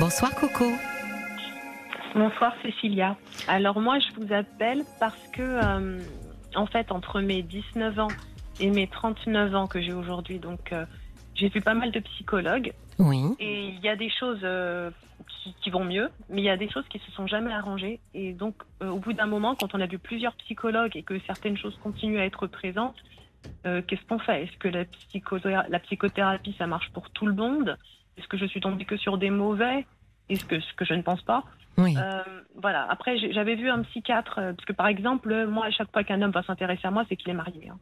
Bonsoir Coco. Bonsoir Cécilia. Alors moi je vous appelle parce que euh, en fait entre mes 19 ans et mes 39 ans que j'ai aujourd'hui, donc euh, j'ai vu pas mal de psychologues. Oui. Et il y a des choses euh, qui, qui, vont mieux, mais il y a des choses qui se sont jamais arrangées. Et donc au bout d'un moment, quand on a vu plusieurs psychologues et que certaines choses continuent à être présentes, qu'est-ce qu'on fait? Est-ce que la, la psychothérapie ça marche pour tout le monde? Est-ce que je suis tombée que sur des mauvais? Est-ce que ce que je ne pense pas? Oui. Euh, voilà. Après, j'avais vu un psychiatre, euh, parce que par exemple, moi, à chaque fois qu'un homme va s'intéresser à moi, c'est qu'il est marié. Hein.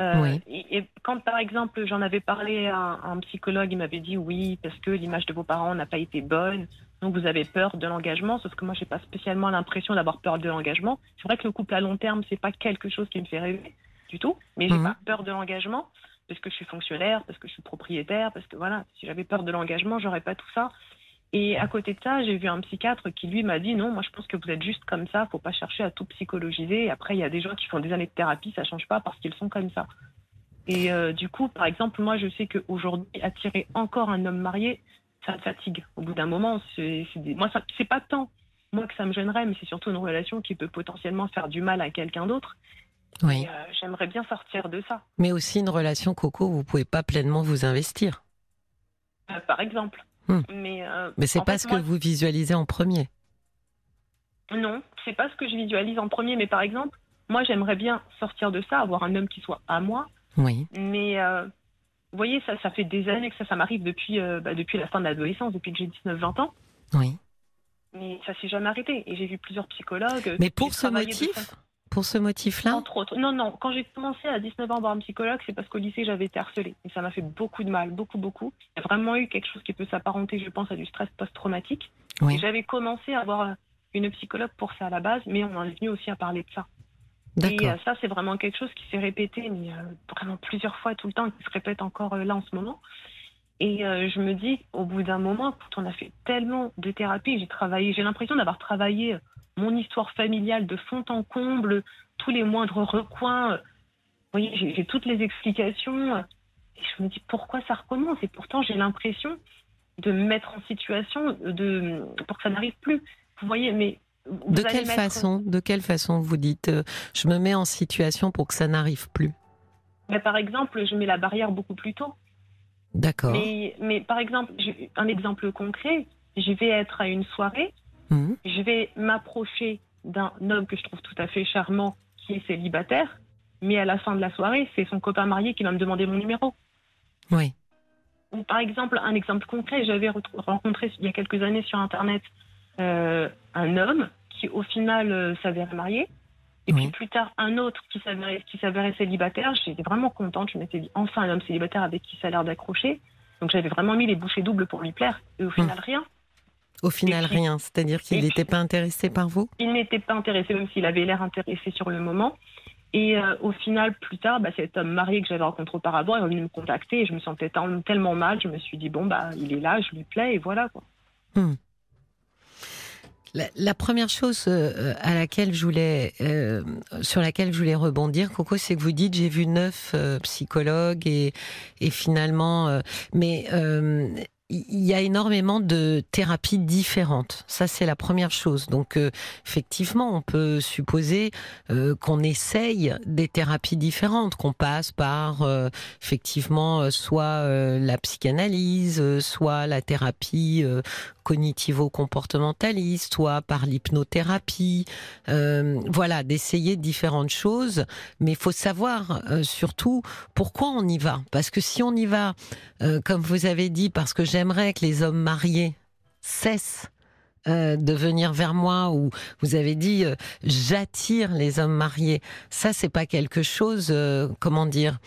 Euh, oui. et, et, quand, par exemple, j'en avais parlé à un, à un psychologue, il m'avait dit oui, parce que l'image de vos parents n'a pas été bonne, donc vous avez peur de l'engagement. Sauf que moi, j'ai pas spécialement l'impression d'avoir peur de l'engagement. C'est vrai que le couple à long terme, c'est pas quelque chose qui me fait rêver du tout, mais j'ai Mhm. pas peur de l'engagement parce que je suis fonctionnaire, parce que je suis propriétaire, parce que voilà, si j'avais peur de l'engagement, j'aurais pas tout ça. Et à côté de ça, j'ai vu un psychiatre qui lui m'a dit non, moi je pense que vous êtes juste comme ça, faut pas chercher à tout psychologiser. Après, il y a des gens qui font des années de thérapie, ça change pas parce qu'ils sont comme ça. Et euh, du coup, par exemple, moi je sais qu'aujourd'hui, attirer encore un homme marié, ça fatigue. Au bout d'un moment, c'est, des- moi c'est pas tant moi que ça me gênerait, mais c'est surtout une relation qui peut potentiellement faire du mal à quelqu'un d'autre. Oui. Euh, j'aimerais bien sortir de ça, Mais aussi une relation Coco, vous pouvez pas pleinement vous investir. euh, par exemple. Hmm. Mais, euh, Mais c'est pas fait, ce moi, que vous visualisez en premier. Non, c'est pas ce que je visualise en premier, mais par exemple, moi j'aimerais bien sortir de ça, avoir un homme qui soit à moi, Oui. mais euh, vous voyez, ça, ça fait des années que ça, ça m'arrive depuis, bah, depuis la fin de l'adolescence, depuis que j'ai 19-20 ans, Oui. mais ça s'est jamais arrêté. Et j'ai vu plusieurs psychologues. Mais pour ce motif, pour ce motif-là, Entre autres. Non, non, quand j'ai commencé à 19 ans voir un psychologue, c'est parce qu'au lycée j'avais été harcelée. Et ça m'a fait beaucoup de mal, beaucoup, beaucoup. Il y a vraiment eu quelque chose qui peut s'apparenter, je pense, à du stress post-traumatique. Oui. J'avais commencé à voir euh, une psychologue pour ça à la base, mais on en est venu aussi à parler de ça. Et euh, ça, c'est vraiment quelque chose qui s'est répété, mais euh, vraiment plusieurs fois tout le temps, qui se répète encore là en ce moment. Et euh, je me dis, au bout d'un moment, quand on a fait tellement de thérapie, j'ai travaillé, j'ai l'impression d'avoir travaillé mon histoire familiale de fond en comble, tous les moindres recoins. Vous voyez, j'ai toutes les explications. Et je me dis, pourquoi ça recommence? Et pourtant, j'ai l'impression de me mettre en situation de, pour que ça n'arrive plus. Vous voyez, mais. vous De quelle mettre- façon, de quelle façon vous dites, euh, je me mets en situation pour que ça n'arrive plus? Mais par exemple, je mets la barrière beaucoup plus tôt. D'accord. Mais, mais par exemple, un exemple concret, je vais être à une soirée, Mhm. je vais m'approcher d'un homme que je trouve tout à fait charmant qui est célibataire, mais à la fin de la soirée, c'est son copain marié qui va me demander mon numéro. Oui. Ou par exemple, un exemple concret, j'avais rencontré il y a quelques années sur Internet euh, un homme qui au final euh, s'avérait marié. Et Oui. puis plus tard, un autre qui s'avérait, qui s'avérait célibataire. J'étais vraiment contente. Je m'étais dit, enfin, un homme célibataire avec qui ça a l'air d'accrocher. Donc j'avais vraiment mis les bouchées doubles pour lui plaire. Et au final, rien. Au final, puis- rien. C'est-à-dire qu'il n'était pas intéressé par vous? Il n'était pas intéressé, même s'il avait l'air intéressé sur le moment. Et euh, au final, plus tard, bah, cet homme marié que j'avais rencontré auparavant est venu me contacter et je me sentais tellement mal. Je me suis dit, bon, bah, il est là, je lui plais et voilà. Quoi. La, la première chose euh, à laquelle je voulais, euh, sur laquelle je voulais rebondir, Coco, c'est que vous dites j'ai vu neuf euh, psychologues et, et finalement, euh, mais euh, il y a énormément de thérapies différentes. Ça, c'est la première chose. Donc, euh, effectivement, on peut supposer euh, qu'on essaye des thérapies différentes, qu'on passe par euh, effectivement euh, soit euh, la psychanalyse, euh, soit la thérapie cognitivo-comportementaliste, soit par l'hypnothérapie. Voilà, d'essayer différentes choses, mais il faut savoir surtout pourquoi on y va. Parce que si on y va, comme vous avez dit, parce que j'aimerais que les hommes mariés cessent euh, de venir vers moi ou vous avez dit euh, j'attire les hommes mariés. Ça c'est pas quelque chose euh, comment dire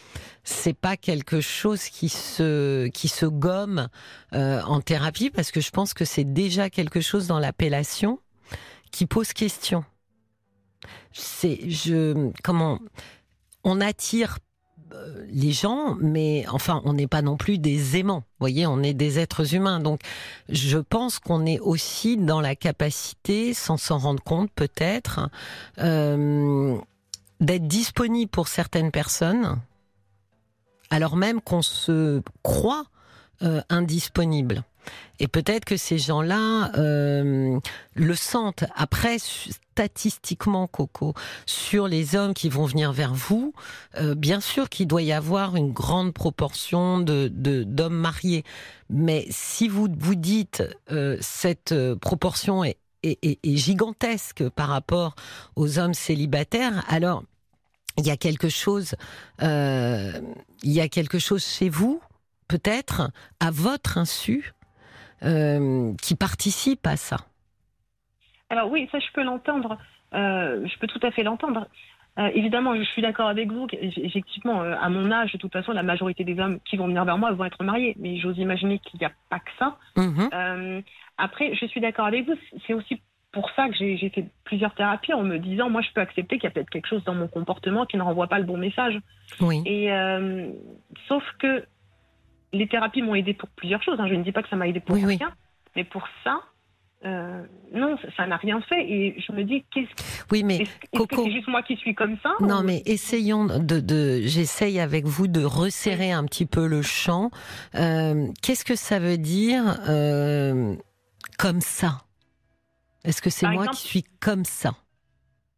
c'est pas quelque chose qui se qui se gomme en thérapie parce que je pense que c'est déjà quelque chose dans l'appellation qui pose question. C'est je comment on attire les gens, mais enfin, on n'est pas non plus des aimants. Vous voyez, on est des êtres humains. Donc, je pense qu'on est aussi dans la capacité, sans s'en rendre compte peut-être, euh, d'être disponible pour certaines personnes, alors même qu'on se croit euh, indisponible. Et peut-être que ces gens-là euh, le sentent. Après, statistiquement, Coco, sur les hommes qui vont venir vers vous, euh, bien sûr qu'il doit y avoir une grande proportion de d'hommes mariés. Mais si vous vous dites euh, cette proportion est, est, est, gigantesque par rapport aux hommes célibataires, alors il y a quelque chose, il y a quelque chose chez vous, peut-être à votre insu, euh, qui participent à ça. Alors oui, ça je peux l'entendre. Euh, je peux tout à fait l'entendre. Euh, évidemment, je suis d'accord avec vous. Effectivement, à mon âge, de toute façon, la majorité des hommes qui vont venir vers moi vont être mariés. Mais j'ose imaginer qu'il n'y a pas que ça. Mhm. après, je suis d'accord avec vous. C'est aussi pour ça que j'ai fait plusieurs thérapies en me disant, moi, je peux accepter qu'il y a peut-être quelque chose dans mon comportement qui ne renvoie pas le bon message. Oui. Et sauf que les thérapies m'ont aidé pour plusieurs choses. Hein. Je ne dis pas que ça m'a aidé pour rien, mais pour ça, euh, non, ça n'a rien fait. Et je me dis, qu'est-ce Oui, mais est-ce, que c'est juste moi qui suis comme ça Non, mais essayons de. de j'essaye avec vous de resserrer un petit peu le champ. Euh, qu'est-ce que ça veut dire euh, comme ça? Est-ce que c'est moi qui suis comme ça?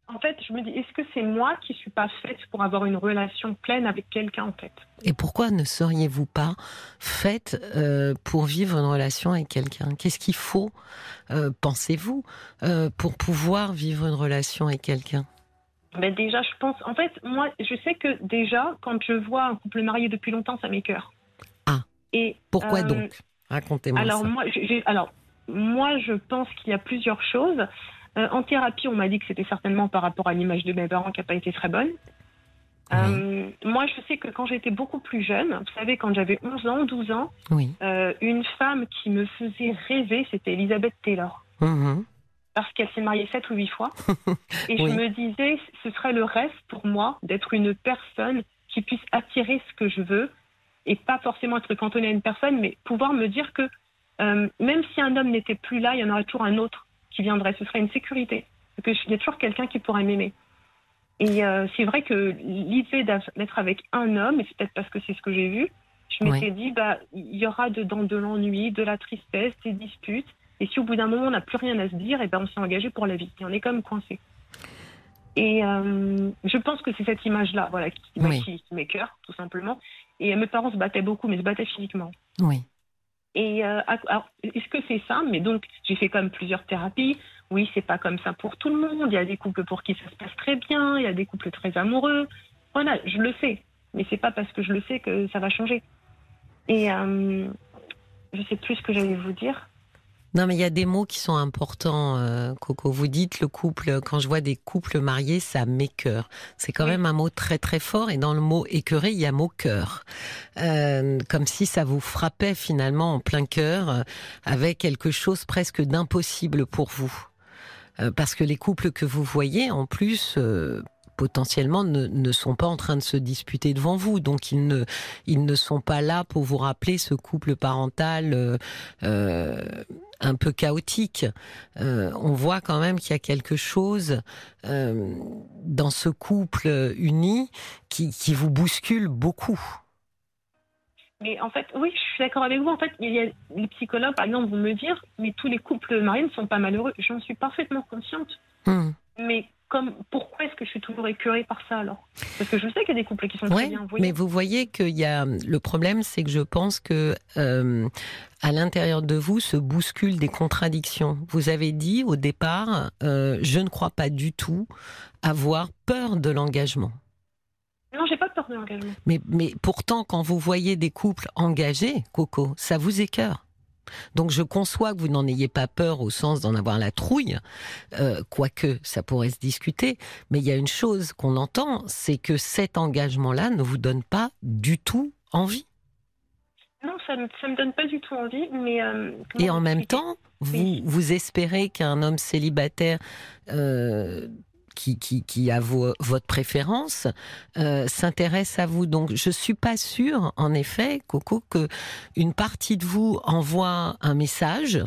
En fait, je me dis, est-ce que c'est moi qui suis pas faite pour avoir une relation pleine avec quelqu'un en fait? Et pourquoi ne seriez-vous pas faite euh, pour vivre une relation avec quelqu'un? Qu'est-ce qu'il faut, euh, pensez-vous, euh, pour pouvoir vivre une relation avec quelqu'un? Ben déjà, je pense. En fait, moi, je sais que déjà, quand je vois un couple marié depuis longtemps, ça m'écœure. Ah. Et pourquoi donc? Racontez-moi alors Moi, alors moi, je pense qu'il y a plusieurs choses. Euh, en thérapie, on m'a dit que c'était certainement par rapport à l'image de mes parents qui n'a pas été très bonne. Euh, moi, je sais que quand j'étais beaucoup plus jeune, vous savez, quand j'avais 11 ans, 12 ans, euh, une femme qui me faisait rêver, c'était Elisabeth Taylor. Mhm. Parce qu'elle s'est mariée 7 ou 8 fois. Et je me disais, ce serait le rêve pour moi d'être une personne qui puisse attirer ce que je veux et pas forcément être cantonnée à une personne, mais pouvoir me dire que même si un homme n'était plus là, il y en aurait toujours un autre qui viendrait. Ce serait une sécurité. Parce qu'il y a toujours quelqu'un qui pourrait m'aimer. Et euh, c'est vrai que l'idée d'être avec un homme, et c'est peut-être parce que c'est ce que j'ai vu, je m'étais dit, bah, il y aura dedans de l'ennui, de la tristesse, des disputes. Et si au bout d'un moment on n'a plus rien à se dire, et ben on s'est engagé pour la vie. Et on est comme coincé. Et euh, je pense que c'est cette image-là, voilà, qui, oui. qui, qui m'écœure, tout simplement. Et mes parents se battaient beaucoup, mais se battaient physiquement. Oui. Et euh, est-ce que c'est ça Mais donc, j'ai fait comme plusieurs thérapies. Oui, c'est pas comme ça pour tout le monde. Il y a des couples pour qui ça se passe très bien. Il y a des couples très amoureux. Voilà, je le sais. Mais c'est pas parce que je le sais que ça va changer. Et euh, je sais plus ce que j'allais vous dire. Non, mais il y a des mots qui sont importants, euh, Coco. Vous dites le couple, quand je vois des couples mariés, ça m'écœure. C'est quand même un mot très très fort, et dans le mot écœuré, il y a mot cœur. Euh, comme si ça vous frappait finalement en plein cœur, euh, avec quelque chose presque d'impossible pour vous. parce que les couples que vous voyez, en plus, potentiellement ne, ne, sont pas en train de se disputer devant vous. Donc ils ne, ils ne sont pas là pour vous rappeler ce couple parental euh, euh un peu chaotique. Euh, on voit quand même qu'il y a quelque chose dans ce couple uni qui, qui vous bouscule beaucoup. Mais en fait, oui, je suis d'accord avec vous. En fait, il y a les psychologues, par exemple, vont me dire, mais tous les couples mariés ne sont pas malheureux. J'en suis parfaitement consciente. Hmm. Mais pourquoi est-ce que je suis toujours écœurée par ça alors? Parce que je sais qu'il y a des couples qui sont très bien. mais vous voyez qu'il y a le problème, c'est que je pense que euh, à l'intérieur de vous se bousculent des contradictions. Vous avez dit au départ, euh, je ne crois pas du tout avoir peur de l'engagement. Non, j'ai pas peur de l'engagement. Mais, mais pourtant, quand vous voyez des couples engagés, Coco, ça vous écœure. Donc je conçois que vous n'en ayez pas peur au sens d'en avoir la trouille, euh, quoique ça pourrait se discuter, mais il y a une chose qu'on entend, c'est que cet engagement-là ne vous donne pas du tout envie. Non, ça ne me, donne pas du tout envie, mais... Euh, Et en même temps, vous, vous espérez qu'un homme célibataire euh, qui, qui, qui a votre préférence euh, s'intéresse à vous. Donc, je suis pas sûre, en effet, Coco, que une partie de vous envoie un message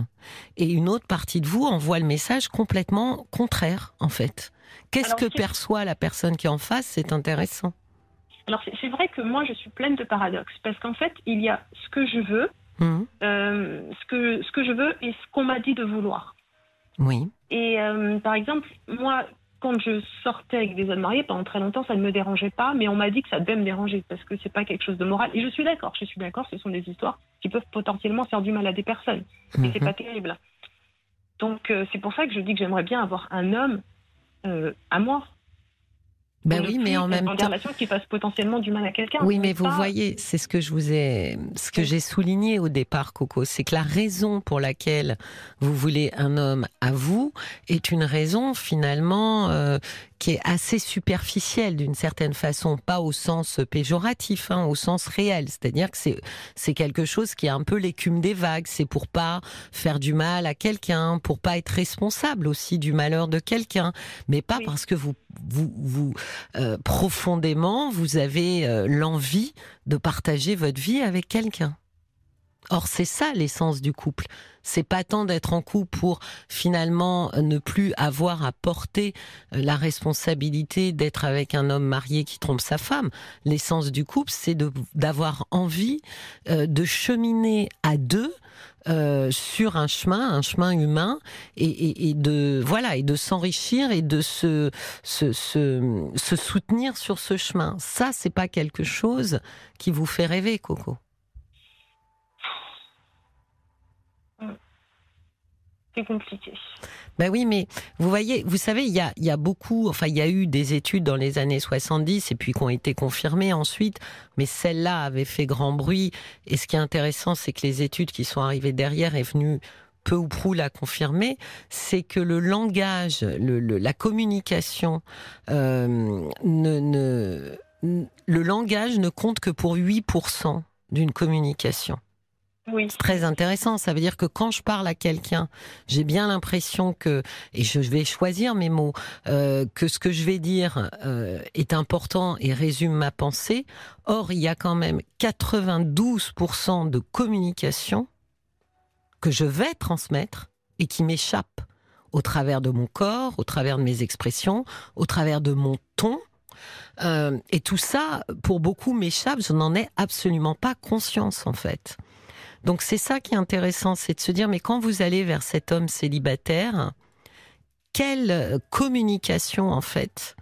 et une autre partie de vous envoie le message complètement contraire, en fait. Qu'est-ce que perçoit la personne qui est en face? C'est intéressant. Alors, c'est vrai que moi, je suis pleine de paradoxes parce qu'en fait, il y a ce que je veux, mmh. euh, ce que, ce que je veux et ce qu'on m'a dit de vouloir. Oui. Et euh, par exemple, moi, quand je sortais avec des hommes mariés, pendant très longtemps, ça ne me dérangeait pas, mais on m'a dit que ça devait me déranger parce que c'est pas quelque chose de moral. Et je suis d'accord, je suis d'accord, ce sont des histoires qui peuvent potentiellement faire du mal à des personnes. Et c'est Mhm. pas terrible. Donc euh, c'est pour ça que je dis que j'aimerais bien avoir un homme euh, à moi. Ben oui, mais en même temps. qui fassent potentiellement du mal à quelqu'un. Oui, mais vous Pas- voyez, c'est ce que je vous ai, ce que j'ai souligné au départ, Coco, c'est que la raison pour laquelle vous voulez un homme à vous est une raison finalement euh, qui est assez superficielle d'une certaine façon, pas au sens péjoratif, hein, au sens réel. C'est-à-dire que c'est c'est quelque chose qui est un peu l'écume des vagues. C'est pour pas faire du mal à quelqu'un, pour pas être responsable aussi du malheur de quelqu'un, mais pas Oui. parce que vous vous vous euh, profondément, vous avez euh, l'envie de partager votre vie avec quelqu'un. Or, c'est ça l'essence du couple. C'est pas tant d'être en couple pour finalement ne plus avoir à porter euh, la responsabilité d'être avec un homme marié qui trompe sa femme. L'essence du couple, c'est d'avoir envie euh, de cheminer à deux euh, sur un chemin, un chemin humain, et, de voilà, et de s'enrichir et de se, se soutenir sur ce chemin. Ça, c'est pas quelque chose qui vous fait rêver, Coco. C'est compliqué. Ben oui, mais vous voyez, vous savez, il y a, beaucoup, enfin, il y a eu des études dans les années 70 et puis qui ont été confirmées ensuite, mais celle-là avait fait grand bruit. Et ce qui est intéressant, c'est que les études qui sont arrivées derrière est venues peu ou prou la confirmer, c'est que le langage, la communication, euh, le langage ne compte que pour 8% d'une communication. C'est très intéressant. Ça veut dire que quand je parle à quelqu'un, j'ai bien l'impression que, et je vais choisir mes mots, euh, que ce que je vais dire euh, est important et résume ma pensée. Or, il y a quand même 92% de communication que je vais transmettre et qui m'échappe au travers de mon corps, au travers de mes expressions, au travers de mon ton. Euh, et tout ça, pour beaucoup, m'échappe. Je n'en ai absolument pas conscience, en fait. Donc c'est ça qui est intéressant, c'est de se dire, mais quand vous allez vers cet homme célibataire, quelle communication en fait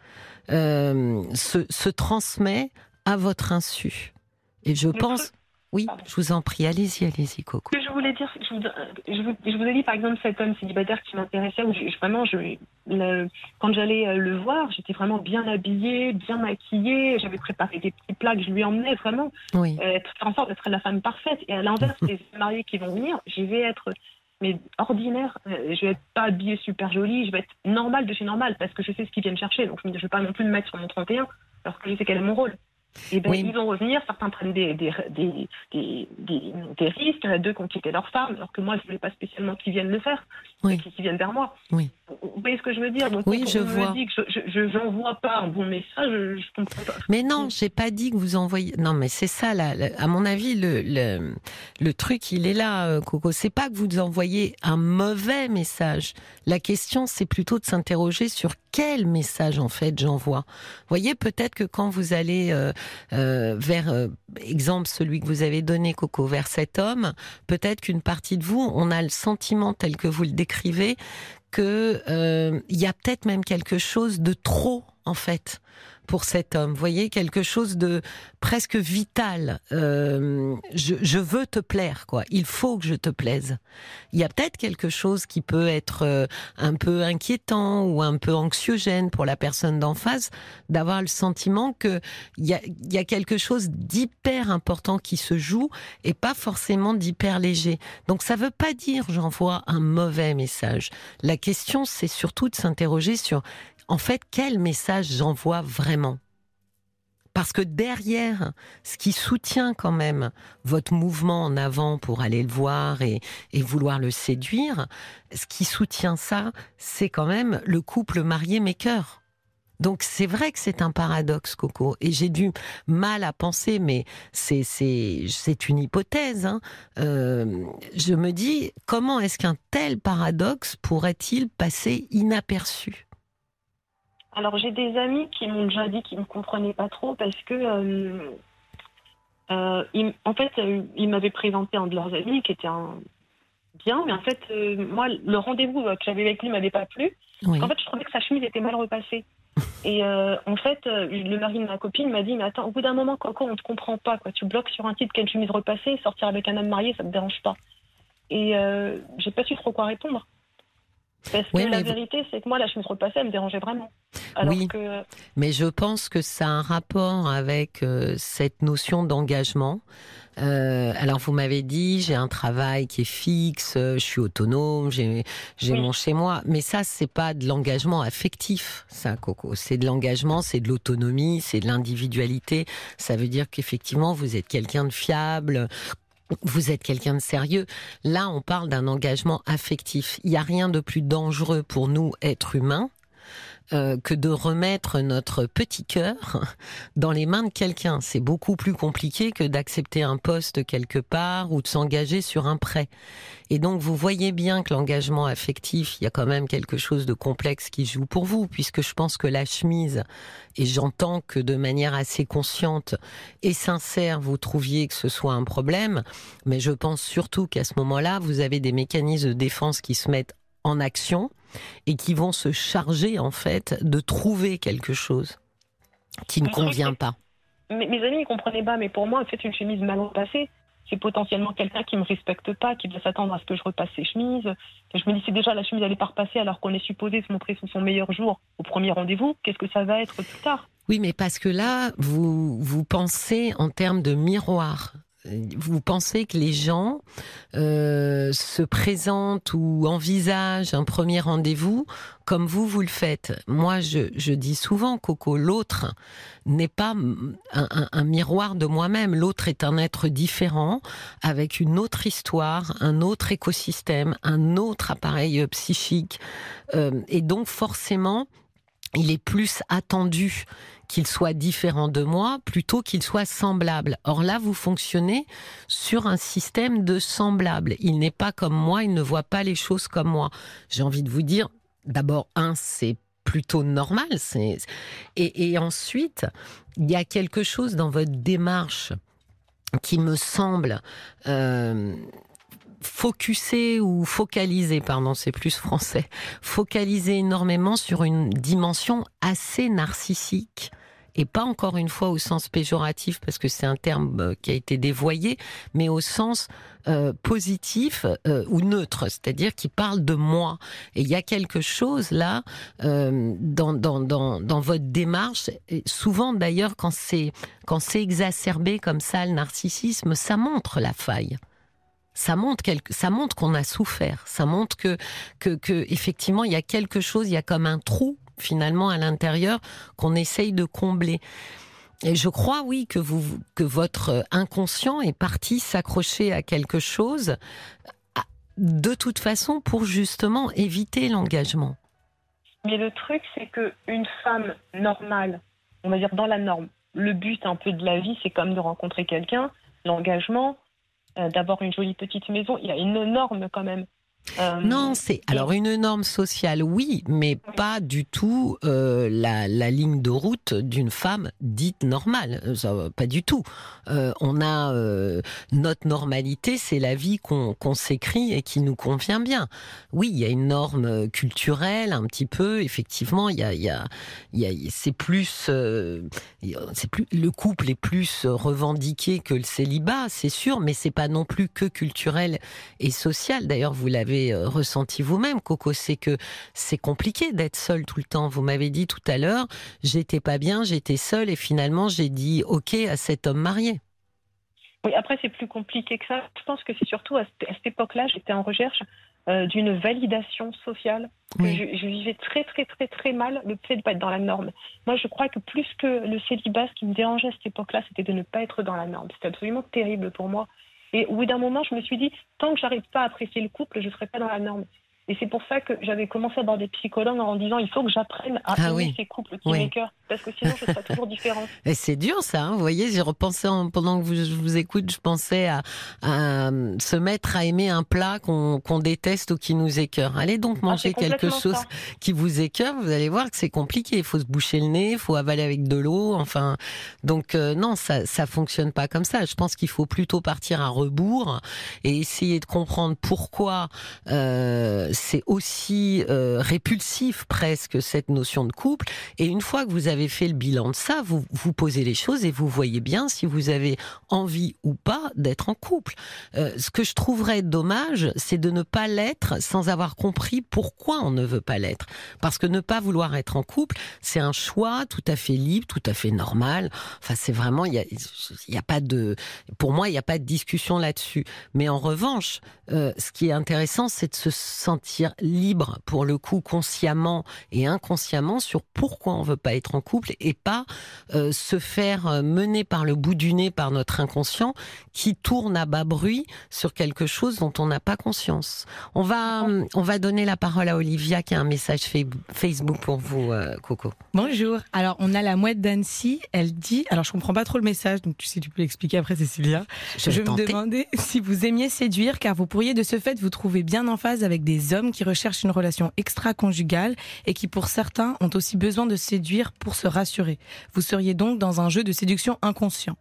euh, se, se transmet à votre insu? Et je pense, oui, Pardon. je vous en prie, allez-y, allez-y, Coco. Ce que je voulais dire, je vous, je vous, je vous ai dit par exemple cet homme célibataire qui m'intéressait, où je- je- vraiment, je, le- quand j'allais euh, le voir, j'étais vraiment bien habillée, bien maquillée, j'avais préparé des petits plats que je lui emmenais vraiment, Oui, euh, faire en sorte d'être la femme parfaite. Et à l'inverse des mariés qui vont venir, je vais être mais ordinaire, Euh, je vais être pas habillée super jolie, je vais être normale de chez normale parce que je sais ce qu'ils viennent chercher, donc je ne vais pas non plus me mettre sur mon 31 parce que je sais quel est mon rôle. Et ben, Oui. ils vont revenir, certains prennent des, des, des, des, risques, deux qui ont quitté leur femme, alors que moi, je ne voulais pas spécialement qu'ils viennent le faire, Oui. qu'ils viennent vers moi. Oui. Vous voyez ce que je veux dire? Donc, Oui, quand je on vois. me dit que je n'envoie pas un bon message, je, je comprends pas. mais non, j'ai pas dit que vous envoyez. Non, mais c'est ça, là, là, à mon avis, le, le, le truc, il est là, euh, Coco. C'est pas que vous envoyez un mauvais message. La question, c'est plutôt de s'interroger sur quel message, en fait, j'envoie. Vous voyez, peut-être que quand vous allez euh, euh, vers, euh, exemple, celui que vous avez donné, Coco, vers cet homme, peut-être qu'une partie de vous, on a le sentiment, tel que vous le décrivez, que euh, y a peut-être même quelque chose de trop, en fait, pour cet homme. Vous voyez, quelque chose de presque vital. Euh, je, je veux te plaire, quoi. Il faut que je te plaise. Il y a peut-être quelque chose qui peut être euh, un peu inquiétant ou un peu anxiogène pour la personne d'en face, d'avoir le sentiment que il y a, y a quelque chose d'hyper important qui se joue et pas forcément d'hyper léger. Donc ça veut pas dire j'envoie un mauvais message. La question c'est surtout de s'interroger sur en fait quel message j'envoie vraiment? Parce que derrière, ce qui soutient quand même votre mouvement en avant pour aller le voir et, vouloir le séduire, ce qui soutient ça, c'est quand même le couple marié maker. Donc c'est vrai que c'est un paradoxe, Coco, et j'ai du mal à penser, mais c'est une hypothèse. Hein. Euh, je me dis comment est-ce qu'un tel paradoxe pourrait-il passer inaperçu? Alors j'ai des amis qui m'ont déjà dit qu'ils ne comprenaient pas trop parce que euh, euh, ils- en fait euh, ils m'avaient présenté un de leurs amis qui était un bien, mais en fait, euh, moi, le rendez-vous que j'avais avec lui m'avait pas plu. En fait, je trouvais que sa chemise était mal repassée. Et en fait, le mari de ma copine m'a dit, mais attends, au bout d'un moment, Coco, on te comprend pas, quoi. Tu bloques sur un titre qu'une chemise repassée, sortir avec un homme marié, ça te dérange pas. Et j'ai pas su trop quoi répondre. Parce que la vérité, c'est que moi, la chemise repassée, elle me dérangeait vraiment. oui, mais je pense que ça a un rapport avec euh, cette notion d'engagement. Euh, alors vous m'avez dit j'ai un travail qui est fixe, je suis autonome, j'ai mon chez moi, mais ça c'est pas de l'engagement affectif, ça Coco, c'est de l'engagement, c'est de l'autonomie, c'est de l'individualité. Ça veut dire qu'effectivement vous êtes quelqu'un de fiable, vous êtes quelqu'un de sérieux. Là, on parle d'un engagement affectif. Il n'y a rien de plus dangereux pour nous, êtres humains, euh, que de remettre notre petit cœur dans les mains de quelqu'un. C'est beaucoup plus compliqué que d'accepter un poste quelque part ou de s'engager sur un prêt. Et donc vous voyez bien que l'engagement affectif, il y a quand même quelque chose de complexe qui joue pour vous, puisque je pense que la chemise, et j'entends que de manière assez consciente et sincère, vous trouviez que ce soit un problème, mais je pense surtout qu'à ce moment-là, vous avez des mécanismes de défense qui se mettent en action et qui vont se charger en fait de trouver quelque chose qui ne convient pas. Mes, amis ne comprenaient pas, mais pour moi, en fait, une chemise mal repassée, c'est potentiellement quelqu'un qui me respecte pas, qui doit s'attendre à ce que je repasse ses chemises. Je me dis, c'est déjà la chemise, elle est pas repassée alors qu'on est supposé se montrer sous son meilleur jour au premier rendez-vous. Qu'est-ce que ça va être plus tard? Oui, mais parce que là, vous, vous pensez en termes de miroir vous pensez que les gens euh, se présentent ou envisagent un premier rendez-vous comme vous, vous le faites? Moi, je, dis souvent, Coco, l'autre n'est pas un, miroir de moi-même. L'autre est un être différent, avec une autre histoire, un autre écosystème, un autre appareil psychique. Euh, et donc, forcément, il est plus attendu qu'il soit différent de moi plutôt qu'il soit semblable. Or là, vous fonctionnez sur un système de semblable. Il n'est pas comme moi, il ne voit pas les choses comme moi. J'ai envie de vous dire, d'abord, un, c'est plutôt normal. Et, ensuite, il y a quelque chose dans votre démarche qui me semble euh, focuser ou focaliser, pardon, c'est plus français, focaliser énormément sur une dimension assez narcissique et pas encore une fois au sens péjoratif parce que c'est un terme euh, qui a été dévoyé, mais au sens euh, positif euh, ou neutre, c'est-à-dire qui parle de moi. Et il y a quelque chose là dans, dans, dans, votre démarche. Souvent d'ailleurs quand c'est quand c'est exacerbé comme ça le narcissisme, ça montre la faille ça montre qu'on a souffert, ça montre que, effectivement il y a quelque chose, il y a comme un trou finalement à l'intérieur qu'on essaye de combler. Et je crois, oui, que vous, que votre inconscient est parti s'accrocher à quelque chose, de toute façon, pour justement éviter l'engagement. Mais le truc, c'est que une femme normale, on va dire dans la norme, le but un peu de la vie, c'est comme de rencontrer quelqu'un. L'engagement, d'avoir une jolie petite maison. Il y a une norme quand même. Euh, non, c'est alors une norme sociale, oui, mais pas du tout euh, la, la, ligne de route d'une femme dite normale. Ça, pas du tout. Euh, on a euh, notre normalité, c'est la vie qu'on s'écrit et qui nous convient bien. Oui, il y a une norme culturelle, un petit peu. Effectivement, il y a, il y a, il y a c'est plus, c'est plus le couple est plus revendiqué que le célibat, c'est sûr, mais c'est pas non plus que culturel et social. D'ailleurs, vous l'avez euh, ressenti vous-même, Coco, c'est que c'est compliqué d'être seule tout le temps. Vous m'avez dit tout à l'heure, j'étais pas bien, j'étais seule et finalement j'ai dit OK à cet homme marié. Oui, après c'est plus compliqué que ça. Je pense que c'est surtout à cette époque-là, j'étais en recherche euh, d'une validation sociale. Je, vivais très très très très mal le fait de ne pas être dans la norme. Moi, je crois que plus que le célibat, ce qui me dérangeait à cette époque-là, c'était de ne pas être dans la norme. C'était absolument terrible pour moi. Et au bout d'un moment, je me suis dit, tant que j'arrive pas à apprécier le couple, je ne serai pas dans la norme. Et c'est pour ça que j'avais commencé à avoir des psychologues en disant, il faut que j'apprenne à ah aimer ces couples qui oui. Parce que sinon je serai toujours différente. Et c'est dur ça, hein vous voyez, j'ai repensé en, pendant que je vous écoute, je pensais à, à, se mettre à aimer un plat qu'on déteste ou qui nous écœure. Allez donc ah, manger quelque chose qui vous écœure, vous allez voir que c'est compliqué. Il faut se boucher le nez, il faut avaler avec de l'eau, enfin. Donc euh, non, ça ça fonctionne pas comme ça. Je pense qu'il faut plutôt partir à rebours et essayer de comprendre pourquoi euh, c'est aussi euh, répulsif presque cette notion de couple. Et une fois que vous avez fait le bilan de ça, vous vous posez les choses et vous voyez bien si vous avez envie ou pas d'être en couple. Euh, ce que je trouverais dommage, c'est de ne pas l'être sans avoir compris pourquoi on ne veut pas l'être. Parce que ne pas vouloir être en couple, c'est un choix tout à fait libre, tout à fait normal. Enfin, c'est vraiment, il y a, a pas de, pour moi, il n'y a pas de discussion là-dessus. Mais en revanche, euh, ce qui est intéressant, c'est de se sentir libre, pour le coup, consciemment et inconsciemment, sur pourquoi on veut pas être en couple et pas euh, se faire euh, mener par le bout du nez par notre inconscient qui tourne à bas bruit sur quelque chose dont on n'a pas conscience. On va, on va donner la parole à Olivia qui a un message Facebook pour vous, Coco. Bonjour. Alors, on a la mouette d'Annecy. Elle dit, alors je comprends pas trop le message, donc tu sais, tu peux l'expliquer après, Cécilia. Je, je me demandais si vous aimiez séduire, car vous pourriez de ce fait vous trouver bien en phase avec des hommes qui recherchent une relation extra-conjugale et qui pour certains ont aussi besoin de séduire pour se rassurer. Vous seriez donc dans un jeu de séduction inconscient.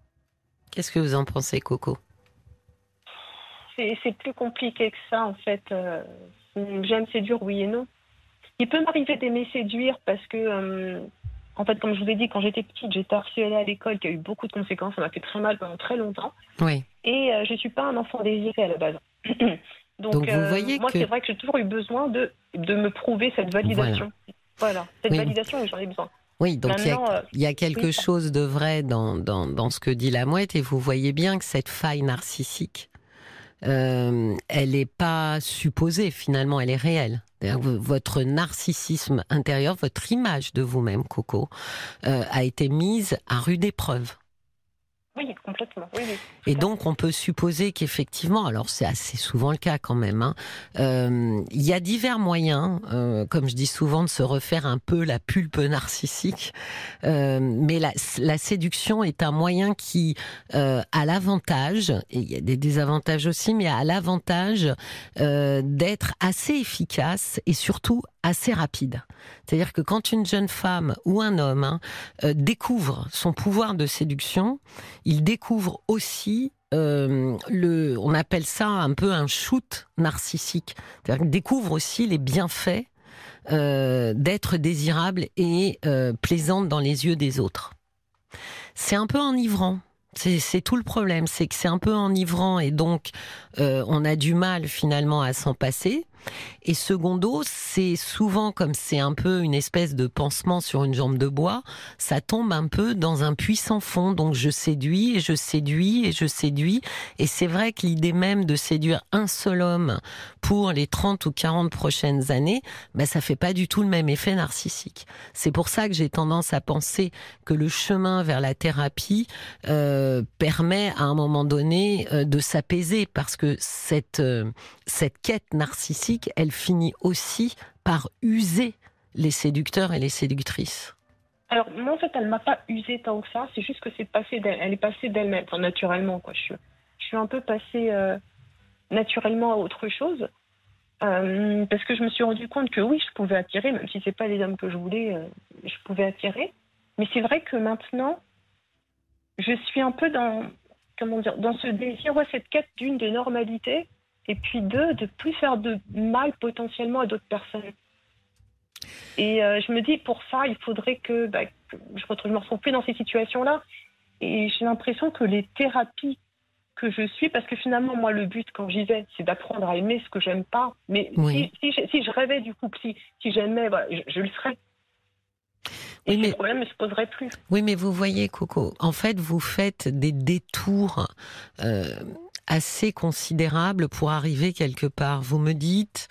Qu'est-ce que vous en pensez, Coco? C'est plus compliqué que ça, en fait. Euh, j'aime séduire, oui et non. Il peut m'arriver d'aimer séduire parce que, euh, en fait, comme je vous ai dit, quand j'étais petite, j'étais harcelée à l'école, qui a eu beaucoup de conséquences. Ça m'a fait très mal pendant très longtemps. Oui. Et euh, je ne suis pas un enfant désiré à la base. Donc, vous voyez moi, c'est vrai que j'ai toujours eu besoin de, de me prouver cette validation. Voilà, cette validation, j'en ai besoin. Oui, donc il y, a, quelque chose de vrai dans, dans, dans, ce que dit la mouette, et vous voyez bien que cette faille narcissique, euh, elle n'est pas supposée finalement, elle est réelle. Votre narcissisme intérieur, votre image de vous-même, Coco, euh, a été mise à rude épreuve. Oui, complètement. Et donc, on peut supposer qu'effectivement, alors c'est assez souvent le cas quand même, hein, euh, il y a divers moyens, euh, comme je dis souvent, de se refaire un peu la pulpe narcissique. Euh, mais la, la, séduction est un moyen qui euh, a l'avantage, et il y a des désavantages aussi, mais a l'avantage euh, d'être assez efficace et surtout assez rapide. C'est-à-dire que quand une jeune femme ou un homme hein, euh, découvre son pouvoir de séduction, il découvre aussi euh, le, on appelle ça un peu un shoot narcissique. C'est-à-dire qu'il découvre aussi les bienfaits euh, d'être désirable et plaisante dans les yeux des autres. C'est un peu enivrant. C'est tout le problème, c'est que c'est un peu enivrant et donc on a du mal finalement à s'en passer. Et secondo, c'est souvent comme c'est un peu une espèce de pansement sur une jambe de bois, ça tombe un peu dans un puissant fond. Donc je séduis et je séduis et je séduis. Et c'est vrai que l'idée même de séduire un seul homme pour les 30 ou 40 prochaines années, ben ça fait pas du tout le même effet narcissique. C'est pour ça que j'ai tendance à penser que le chemin vers la thérapie euh, permet à un moment donné euh, de s'apaiser parce que cette euh, cette quête narcissique, elle finit aussi par user les séducteurs et les séductrices. Alors moi en fait elle m'a pas usé tant que ça, c'est juste que c'est passé elle est passée d'elle-même, naturellement. Je suis, un peu passée euh, naturellement à autre chose euh, parce que je me suis rendu compte que oui je pouvais attirer, même si c'est pas les hommes que je voulais, euh, je pouvais attirer. Mais c'est vrai que maintenant je suis un peu dans comment dire dans ce désir, cette quête d'une de normalité et puis deux, de plus faire de mal potentiellement à d'autres personnes. Et euh, je me dis, pour ça, il faudrait que, bah, je, retrouve, je me retrouve plus dans ces situations-là. Et j'ai l'impression que les thérapies que je suis, parce que finalement, moi, le but quand j'y vais, c'est d'apprendre à aimer ce que j'aime pas. Mais si, si, je rêvais du couple, si, si j'aimais, je, le serais. Et mais, problème ne se poserait plus. Oui, mais vous voyez, Coco, en fait, vous faites des détours. Euh, assez considérable pour arriver quelque part. Vous me dites,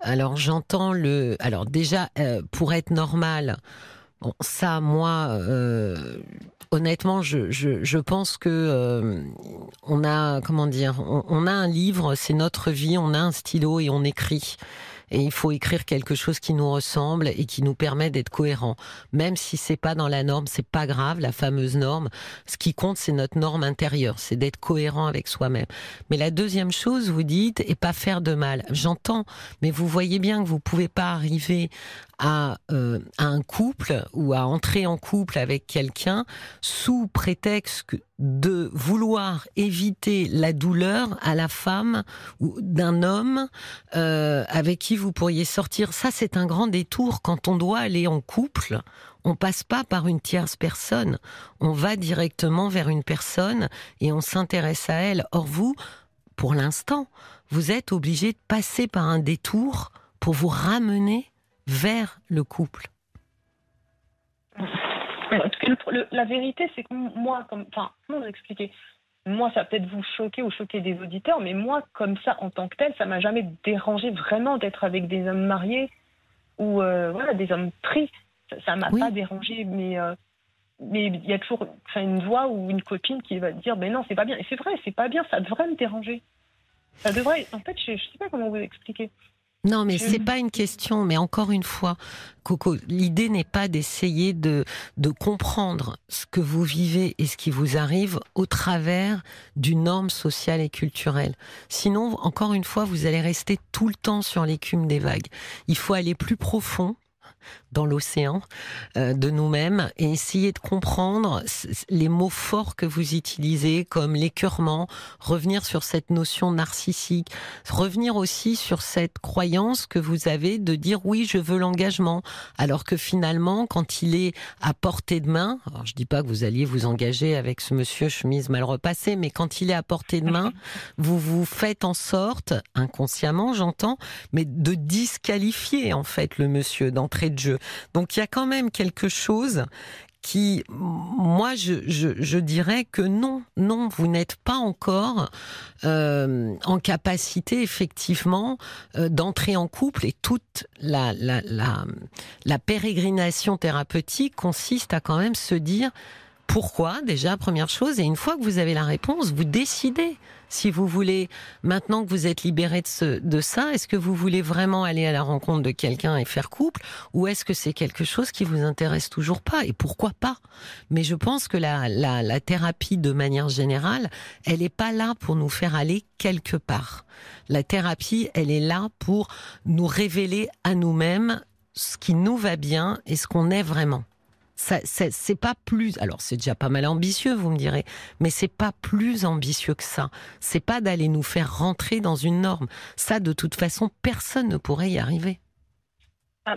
alors j'entends le, alors déjà euh, pour être normal, bon ça moi. Euh, honnêtement, je, je, je, pense que euh, on a comment dire, on, on, a un livre, c'est notre vie, on a un stylo et on écrit. Et il faut écrire quelque chose qui nous ressemble et qui nous permet d'être cohérent. Même si c'est pas dans la norme, c'est pas grave, la fameuse norme. Ce qui compte, c'est notre norme intérieure, c'est d'être cohérent avec soi-même. Mais la deuxième chose, vous dites, et pas faire de mal. J'entends, mais vous voyez bien que vous pouvez pas arriver à, euh, à, un couple ou à entrer en couple avec quelqu'un sous prétexte de vouloir éviter la douleur à la femme ou d'un homme euh, avec qui vous pourriez sortir. Ça, c'est un grand détour. Quand on doit aller en couple, on passe pas par une tierce personne. On va directement vers une personne et on s'intéresse à elle. Or, vous, pour l'instant, vous êtes obligé de passer par un détour pour vous ramener vers le couple. La vérité, c'est que moi, comme, enfin, comment vous expliquer? Moi, ça peut-être vous choquer ou choquer des auditeurs, mais moi, comme ça, en tant que tel, ça m'a jamais dérangé vraiment d'être avec des hommes mariés ou euh, voilà, des hommes pris. Ça m'a pas dérangé, mais euh, mais il y a toujours une voix ou une copine qui va dire ben non c'est pas bien. Et c'est vrai c'est pas bien ça devrait me déranger. Ça devrait en fait je, je sais pas comment vous expliquer non, mais c'est pas une question. Mais encore une fois, Coco, l'idée n'est pas d'essayer de, de comprendre ce que vous vivez et ce qui vous arrive au travers d'une norme sociale et culturelle. Sinon, encore une fois, vous allez rester tout le temps sur l'écume des vagues. Il faut aller plus profond dans l'océan euh, de nous-mêmes et essayer de comprendre les mots forts que vous utilisez comme l'écœurement, revenir sur cette notion narcissique, revenir aussi sur cette croyance que vous avez de dire oui, je veux l'engagement, alors que finalement, quand il est à portée de main, alors je dis pas que vous alliez vous engager avec ce monsieur chemise mal repassée, mais quand il est à portée de main, vous vous faites en sorte, inconsciemment j'entends, mais de disqualifier en fait le monsieur de jeu. Donc il y a quand même quelque chose qui, moi, je, dirais que non, non, vous n'êtes pas encore euh, en capacité, effectivement, euh, d'entrer en couple et toute la, la, la pérégrination thérapeutique consiste à quand même se dire pourquoi, déjà, première chose, et une fois que vous avez la réponse, vous décidez. Si vous voulez, maintenant que vous êtes libéré de, de ça, est-ce que vous voulez vraiment aller à la rencontre de quelqu'un et faire couple ou est-ce que c'est quelque chose qui vous intéresse toujours pas Et pourquoi pas? Mais je pense que la, la, la thérapie, de manière générale, elle n'est pas là pour nous faire aller quelque part. La thérapie, elle est là pour nous révéler à nous-mêmes ce qui nous va bien et ce qu'on est vraiment ça, c'est pas plus. Alors c'est déjà pas mal ambitieux, vous me direz, mais c'est pas plus ambitieux que ça. C'est pas d'aller nous faire rentrer dans une norme. Ça, de toute façon, personne ne pourrait y arriver.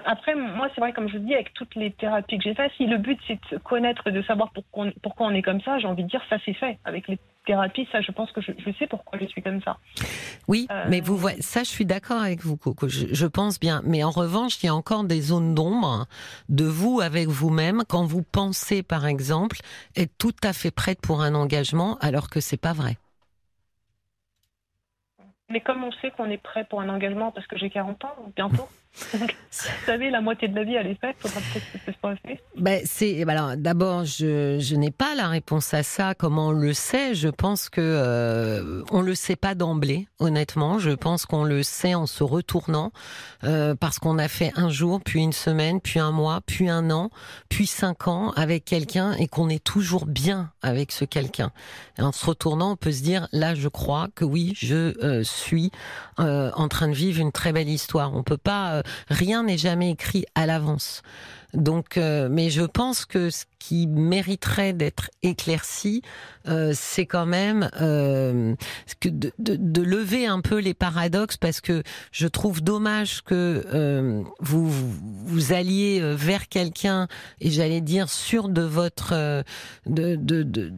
Après, moi, c'est vrai, comme je vous dis, avec toutes les thérapies que j'ai faites, si le but c'est de connaître, de savoir pourquoi on, pourquoi on est comme ça, j'ai envie de dire ça c'est fait. Avec les thérapie, ça, je pense que je, sais pourquoi je suis comme ça. Oui, euh, mais vous voyez, ça, je suis d'accord avec vous, Coco. Je, pense bien. Mais en revanche, il y a encore des zones d'ombre de vous avec vous-même quand vous pensez, par exemple, être tout à fait prête pour un engagement, alors que c'est pas vrai. Mais comme on sait qu'on est prêt pour un engagement parce que j'ai 40 ans, bientôt. Vous savez, la moitié de la vie, elle est faite. Faudra peut-être que ce soit fait. Ben, ben d'abord, je, je n'ai pas la réponse à ça. Comment on le sait? Je pense que euh, on le sait pas d'emblée. Honnêtement, je pense qu'on le sait en se retournant euh, parce qu'on a fait un jour, puis une semaine, puis un mois, puis un an, puis cinq ans avec quelqu'un et qu'on est toujours bien avec ce quelqu'un. en se retournant, on peut se dire là, je crois que oui, je euh, suis euh, en train de vivre une très belle histoire. On peut pas rien n'est jamais écrit à l'avance. Donc, euh, mais je pense que ce qui mériterait d'être éclairci, euh, c'est quand même euh, de, lever un peu les paradoxes, parce que je trouve dommage que vous vous alliez vers quelqu'un et j'allais dire sûr de votre de de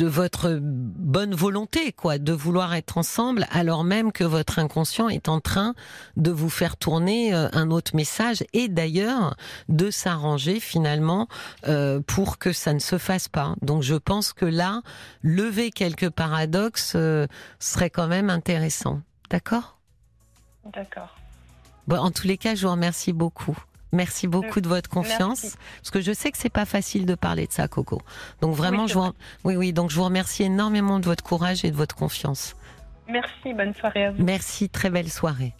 votre bonne volonté, quoi, de vouloir être ensemble, alors même que votre inconscient est en train de vous faire tourner euh, un autre message et d'ailleurs de s'arranger finalement euh, pour que ça ne se fasse pas. Donc je pense que là, lever quelques paradoxes euh, serait quand même intéressant. D'accord? D'accord. Bon, en tous les cas, je vous remercie beaucoup. Merci beaucoup de votre confiance, parce que je sais que c'est pas facile de parler de ça, Coco. Donc vraiment, je vous, oui, oui, donc je vous remercie énormément de votre courage et de votre confiance. Merci, bonne soirée à vous. Merci, très belle soirée.